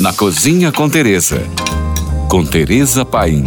Na Cozinha com Teresa. Com Teresa Paim.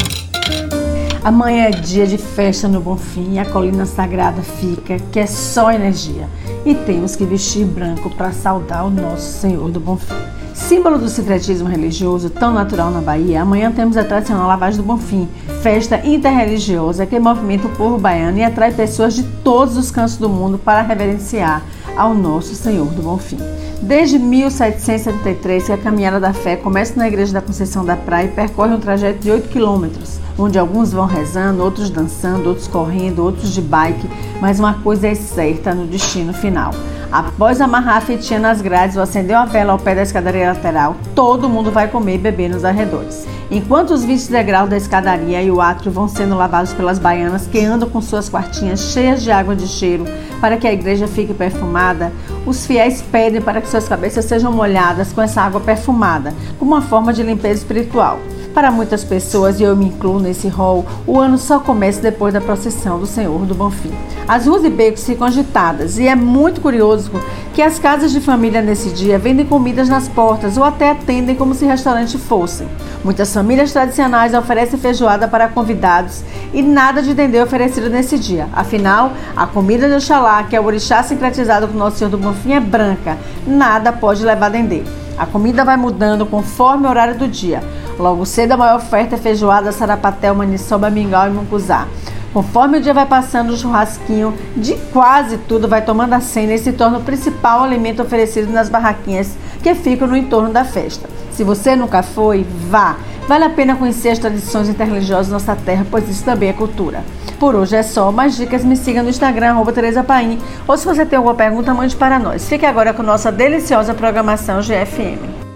Amanhã é dia de festa no Bonfim e a colina sagrada fica, que é só energia. E temos que vestir branco para saudar o nosso Senhor do Bonfim. Símbolo do sincretismo religioso tão natural na Bahia, amanhã temos a tradicional Lavagem do Bonfim, festa interreligiosa que movimenta o povo baiano e atrai pessoas de todos os cantos do mundo para reverenciar ao nosso Senhor do Bonfim. Desde 1773 que a Caminhada da Fé começa na Igreja da Conceição da Praia e percorre um trajeto de 8 quilômetros, onde alguns vão rezando, outros dançando, outros correndo, outros de bike, mas uma coisa é certa no destino final. Após amarrar a fitinha nas grades ou acender uma vela ao pé da escadaria lateral, todo mundo vai comer e beber nos arredores. Enquanto os 20 degraus da escadaria e o átrio vão sendo lavados pelas baianas que andam com suas quartinhas cheias de água de cheiro para que a igreja fique perfumada, os fiéis pedem para que suas cabeças sejam molhadas com essa água perfumada, como uma forma de limpeza espiritual. Para muitas pessoas, e eu me incluo nesse rol, o ano só começa depois da procissão do Senhor do Bonfim. As ruas e becos ficam agitadas e é muito curioso que as casas de família nesse dia vendem comidas nas portas ou até atendem como se restaurante fossem. Muitas famílias tradicionais oferecem feijoada para convidados e nada de dendê oferecido nesse dia. Afinal, a comida de Oxalá, que é o orixá sincretizado com Nosso Senhor do Bonfim, é branca. Nada pode levar dendê. A comida vai mudando conforme o horário do dia. Logo cedo, a maior oferta é feijoada, sarapatel, maniçoba, mingau e mucuzá. Conforme o dia vai passando, o churrasquinho de quase tudo vai tomando a cena e se torna o principal alimento oferecido nas barraquinhas que ficam no entorno da festa. Se você nunca foi, vá! Vale a pena conhecer as tradições interreligiosas da nossa terra, pois isso também é cultura. Por hoje é só. Mais dicas, me siga no Instagram, Tereza Paim. Ou se você tem alguma pergunta, mande para nós. Fique agora com nossa deliciosa programação GFM.